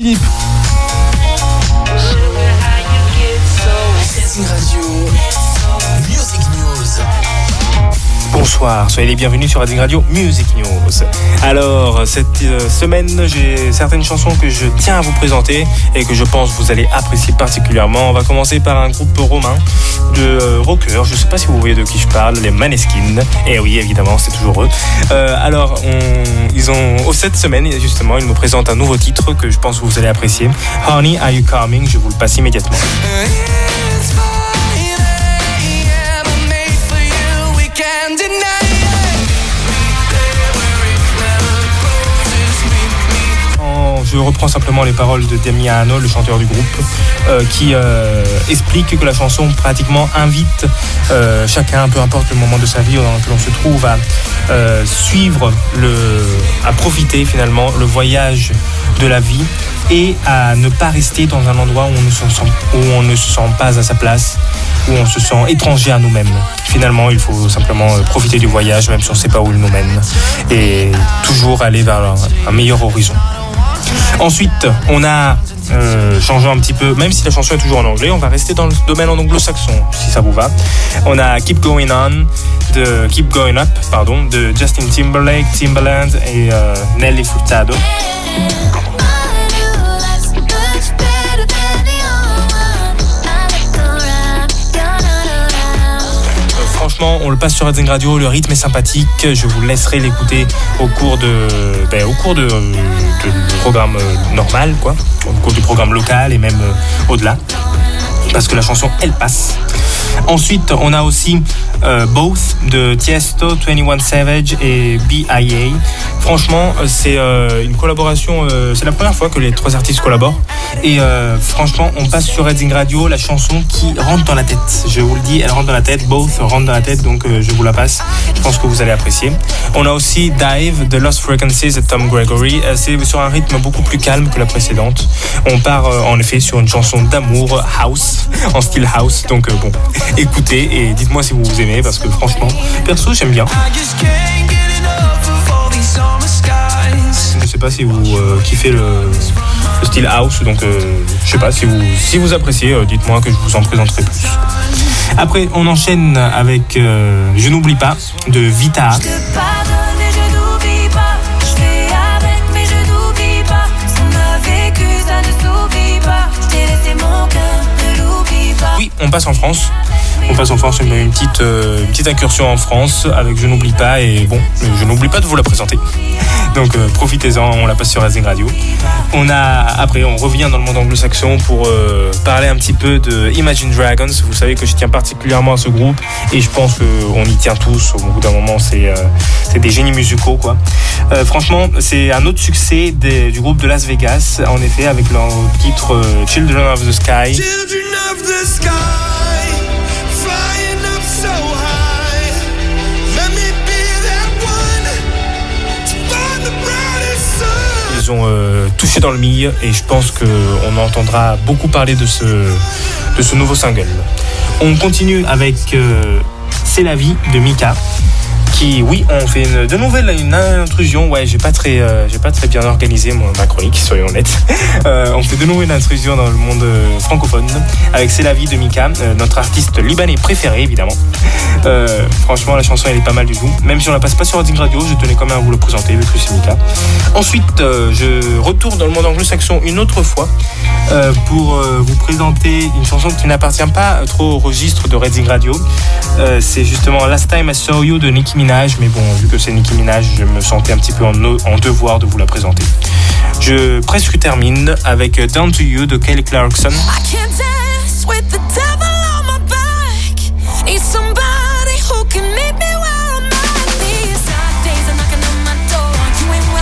Philippe. Bonsoir, soyez les bienvenus sur Radio Music News. Alors, cette euh, semaine, j'ai certaines chansons que je tiens à vous présenter et que je pense vous allez apprécier particulièrement. On va commencer par un groupe romain de euh, rockers. Je sais pas si vous voyez de qui je parle, les Maneskin. Et oui, évidemment, c'est toujours eux. Euh, alors, ils ont, oh, cette semaine, justement, ils nous présentent un nouveau titre que je pense que vous allez apprécier. Honey, Are You Coming? Je vous le passe immédiatement. Je reprends simplement les paroles de Damiano, le chanteur du groupe, euh, qui euh, explique que la chanson pratiquement invite euh, chacun, peu importe le moment de sa vie dans lequel on se trouve, à suivre, à profiter finalement le voyage de la vie et à ne pas rester dans un endroit où on ne se sent, où on ne se sent pas à sa place, où on se sent étranger à nous-mêmes. Finalement, il faut simplement profiter du voyage, même si on ne sait pas où il nous mène, et toujours aller vers un meilleur horizon. Ensuite, on a euh, changé un petit peu, même si la chanson est toujours en anglais, on va rester dans le domaine en anglo-saxon, si ça vous va. On a Keep Going On, de Keep Going Up, pardon, de Justin Timberlake, Timbaland et euh, Nelly Furtado. On le passe sur Redzing Radio, le rythme est sympathique. Je vous laisserai l'écouter au cours de, ben, au cours de, programme euh, normal, quoi, au cours du programme local et même euh, au-delà, parce que la chanson elle passe. Ensuite, on a aussi euh, Both de Tiesto, 21 Savage et BIA. Franchement, euh, c'est euh, une collaboration, c'est la première fois que les trois artistes collaborent. Et franchement, on passe sur Redding Radio la chanson qui rentre dans la tête. Je vous le dis, elle rentre dans la tête, Both rentre dans la tête, donc je vous la passe. Je pense que vous allez apprécier. On a aussi Dive de Lost Frequencies de Tom Gregory. C'est sur un rythme beaucoup plus calme que la précédente. On part en effet sur une chanson d'amour house, en style house. Donc bon, écoutez et dites-moi si vous vous aimez parce que franchement, perso, j'aime bien. Je sais pas si vous euh, kiffez le, style house, donc euh, je sais pas si vous, si vous appréciez, euh, dites-moi que je vous en présenterai plus. Après, on enchaîne avec Je n'oublie pas de Vita. Oui, on passe en France on passe en France une, petite, euh, une petite incursion en France avec Je n'oublie pas et bon, je n'oublie pas de vous la présenter. Donc euh, profitez-en, on la passe sur Racing Radio. On a après on revient dans le monde anglo-saxon pour euh, parler un petit peu de Imagine Dragons. Vous savez que je tiens particulièrement à ce groupe et je pense qu'on y tient tous. Au bout d'un moment, c'est des génies musicaux quoi. franchement, c'est un autre succès du groupe de Las Vegas, en effet, avec leur titre Children of the Sky. Children of the Sky. Euh, touché dans le mille et je pense qu'on entendra beaucoup parler de ce, de ce nouveau single. On continue avec euh, C'est la vie de Mika oui, on fait de nouvelles une intrusion. Ouais, j'ai pas très, euh, pas très bien organisé ma chronique, soyons honnêtes. Euh, on fait de nouveau une intrusion dans le monde euh, francophone avec C'est la vie de Mika, notre artiste libanais préféré évidemment. franchement, la chanson elle est pas mal du tout. Même si on la passe pas sur Reading Radio, je tenais quand même à vous le présenter vu que c'est Mika. Ensuite, je retourne dans le monde anglo-saxon une autre fois pour vous présenter une chanson qui n'appartient pas trop au registre de Reading Radio. C'est justement Last Time I Saw You de Nicki Minaj mais bon, vu que c'est Nicki Minaj, je me sentais un petit peu en, devoir de vous la présenter. Je presque termine avec Down to You de Kelly Clarkson.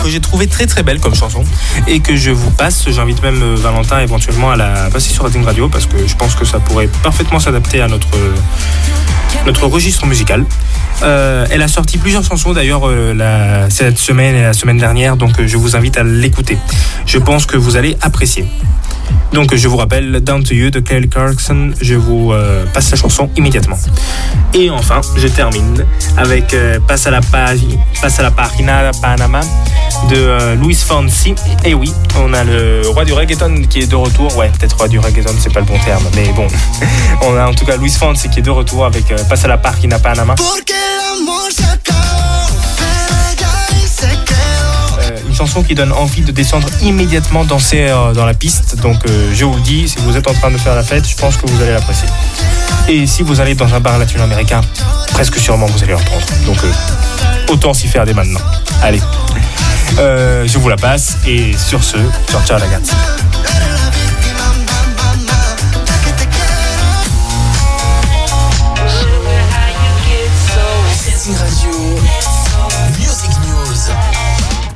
que j'ai trouvé très très belle comme chanson et que je vous passe. J'invite même euh, Valentin éventuellement à la passer sur Rating Radio parce que je pense que ça pourrait parfaitement s'adapter à notre, notre registre musical. Euh, elle a sorti plusieurs chansons d'ailleurs euh, cette semaine et la semaine dernière, donc je vous invite à l'écouter. Je pense que vous allez apprécier. Donc je vous rappelle Down to You de Kelly Clarkson. Je vous euh, passe la chanson immédiatement. Et enfin, je termine avec euh, Passe à la page, à la Panama de euh, Luis Fonsi. Et oui, on a le roi du reggaeton qui est de retour. Ouais, peut-être roi du reggaeton, c'est pas le bon terme, mais bon. on a en tout cas Luis Fonsi qui est de retour avec Passe à la Pagina Panama. Qui donne envie de descendre immédiatement danser euh, dans la piste. Donc euh, je vous le dis, si vous êtes en train de faire la fête, je pense que vous allez l'apprécier. Et si vous allez dans un bar latino-américain, presque sûrement vous allez l'entendre. Donc euh, autant s'y faire dès maintenant. Allez, je vous la passe et sur ce, ciao ciao la gâte.